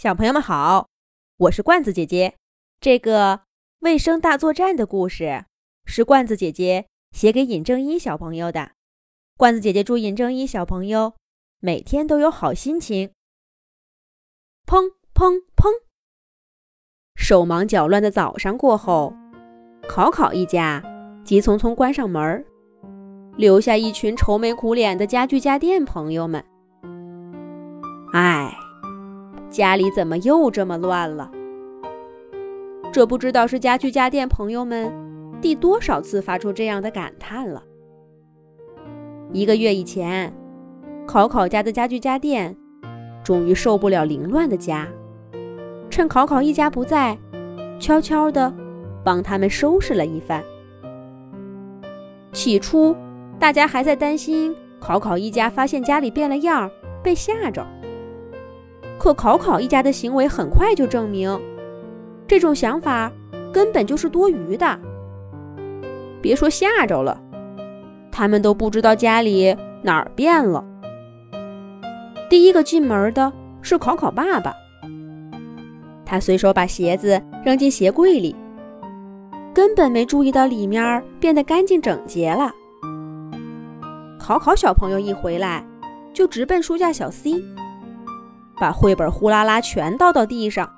小朋友们好，我是罐子姐姐。这个卫生大作战的故事是罐子姐姐写给尹正一小朋友的。罐子姐姐祝尹正一小朋友每天都有好心情。砰砰砰！手忙脚乱的早上过后，考考一家急匆匆关上门，留下一群愁眉苦脸的家具家电朋友们。唉。家里怎么又这么乱了？这不知道是家具家电朋友们第多少次发出这样的感叹了。一个月以前，考考家的家具家电终于受不了凌乱的家，趁考考一家不在，悄悄地帮他们收拾了一番。起初，大家还在担心考考一家发现家里变了样，被吓着。可考考一家的行为很快就证明，这种想法根本就是多余的。别说吓着了，他们都不知道家里哪儿变了。第一个进门的是考考爸爸，他随手把鞋子扔进鞋柜里，根本没注意到里面变得干净整洁了。考考小朋友一回来，就直奔书架小 C。把绘本呼啦啦全倒到地上，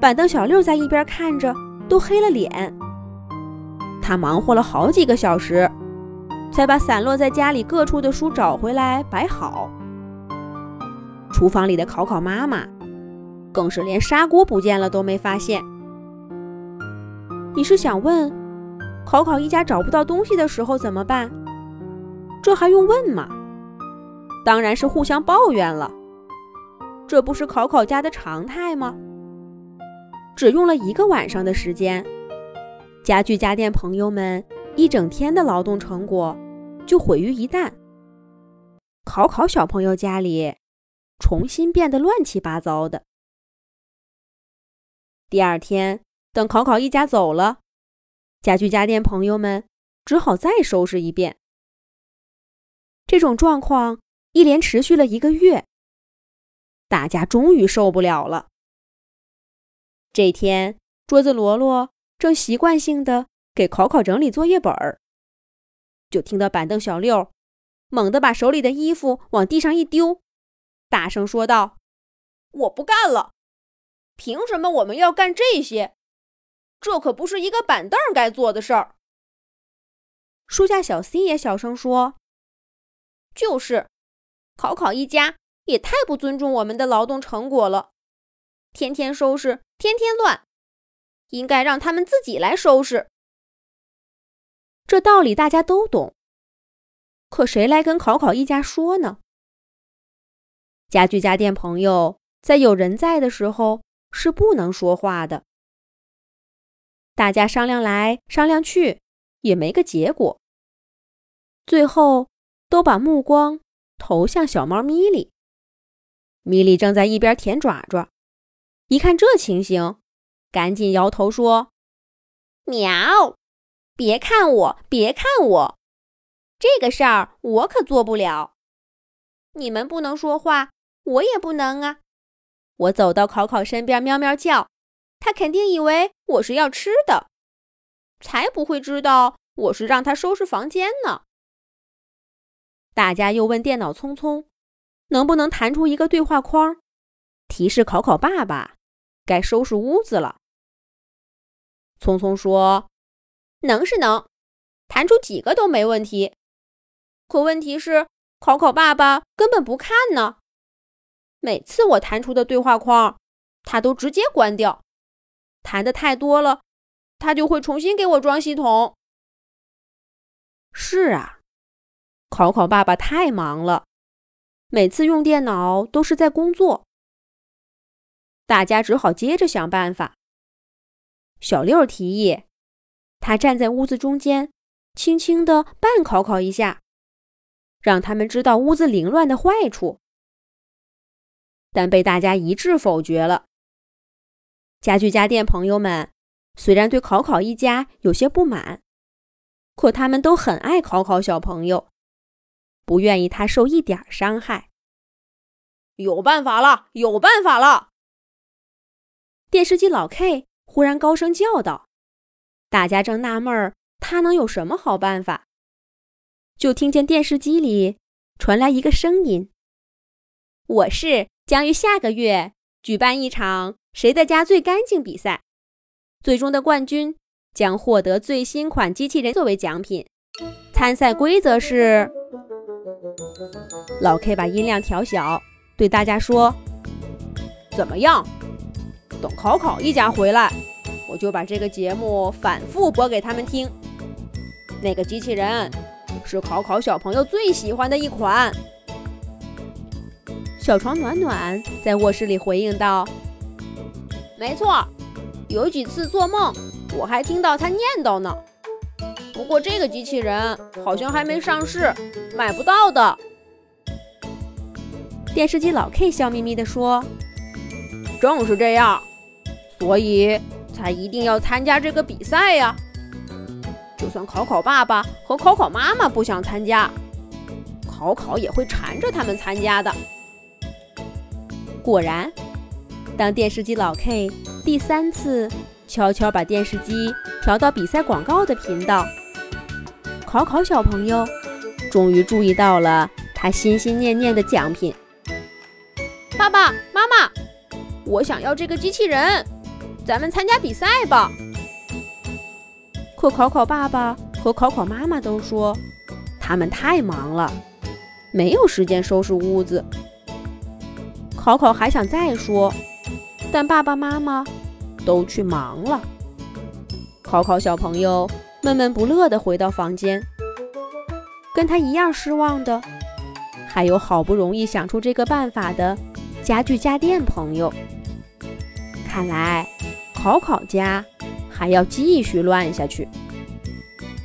板凳小六在一边看着都黑了脸。他忙活了好几个小时，才把散落在家里各处的书找回来摆好。厨房里的考考妈妈更是连砂锅不见了都没发现。你是想问，考考一家找不到东西的时候怎么办？这还用问吗？当然是互相抱怨了。这不是考考家的常态吗？只用了一个晚上的时间，家具家电朋友们一整天的劳动成果就毁于一旦。考考小朋友家里重新变得乱七八糟的。第二天，等考考一家走了，家具家电朋友们只好再收拾一遍。这种状况一连持续了一个月。大家终于受不了了。这天，桌子罗罗正习惯性的给考考整理作业本儿，就听到板凳小六猛地把手里的衣服往地上一丢，大声说道：“我不干了！凭什么我们要干这些？这可不是一个板凳该做的事儿。”书架小 C 也小声说：“就是，考考一家。”也太不尊重我们的劳动成果了，天天收拾，天天乱，应该让他们自己来收拾。这道理大家都懂，可谁来跟考考一家说呢？家具家电朋友在有人在的时候是不能说话的。大家商量来商量去，也没个结果，最后都把目光投向小猫咪里。米莉正在一边舔爪爪，一看这情形，赶紧摇头说：“喵，别看我，别看我，这个事儿我可做不了。你们不能说话，我也不能啊。我走到考考身边，喵喵叫，他肯定以为我是要吃的，才不会知道我是让他收拾房间呢。”大家又问电脑聪聪。能不能弹出一个对话框，提示考考爸爸该收拾屋子了？聪聪说：“能是能，弹出几个都没问题。可问题是，考考爸爸根本不看呢。每次我弹出的对话框，他都直接关掉。弹的太多了，他就会重新给我装系统。”是啊，考考爸爸太忙了。每次用电脑都是在工作，大家只好接着想办法。小六提议，他站在屋子中间，轻轻地绊考考一下，让他们知道屋子凌乱的坏处。但被大家一致否决了。家具家电朋友们虽然对考考一家有些不满，可他们都很爱考考小朋友。不愿意他受一点伤害。有办法了，有办法了！电视机老 K 忽然高声叫道：“大家正纳闷儿，他能有什么好办法？”就听见电视机里传来一个声音：“我市将于下个月举办一场谁的家最干净比赛，最终的冠军将获得最新款机器人作为奖品。参赛规则是……”老 K 把音量调小，对大家说：“怎么样？等考考一家回来，我就把这个节目反复播给他们听。那个机器人是考考小朋友最喜欢的一款。”小床暖暖在卧室里回应道：“没错，有几次做梦，我还听到他念叨呢。不过这个机器人好像还没上市，买不到的。”电视机老 K 笑眯眯地说：“正是这样，所以才一定要参加这个比赛呀。就算考考爸爸和考考妈妈不想参加，考考也会缠着他们参加的。”果然，当电视机老 K 第三次悄悄把电视机调到比赛广告的频道，考考小朋友终于注意到了他心心念念的奖品。我想要这个机器人，咱们参加比赛吧。可考考爸爸和考考妈妈都说，他们太忙了，没有时间收拾屋子。考考还想再说，但爸爸妈妈都去忙了。考考小朋友闷闷不乐地回到房间，跟他一样失望的，还有好不容易想出这个办法的。家具家电朋友，看来考考家还要继续乱下去。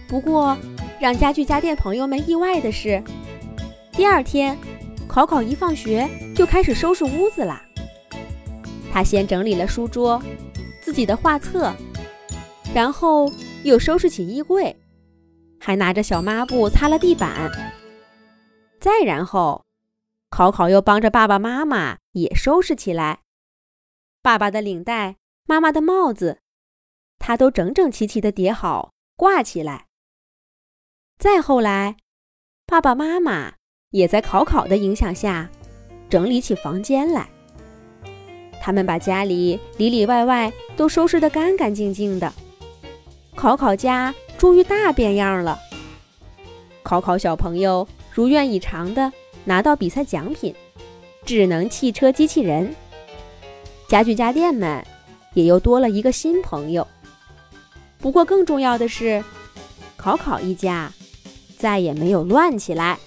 不过，让家具家电朋友们意外的是，第二天考考一放学就开始收拾屋子啦。他先整理了书桌、自己的画册，然后又收拾起衣柜，还拿着小抹布擦了地板，再然后。考考又帮着爸爸妈妈也收拾起来，爸爸的领带、妈妈的帽子，他都整整齐齐的叠好挂起来。再后来，爸爸妈妈也在考考的影响下整理起房间来。他们把家里里里外外都收拾得干干净净的，考考家终于大变样了。考考小朋友如愿以偿的。拿到比赛奖品，智能汽车机器人，家具家电们也又多了一个新朋友。不过更重要的是，考考一家再也没有乱起来。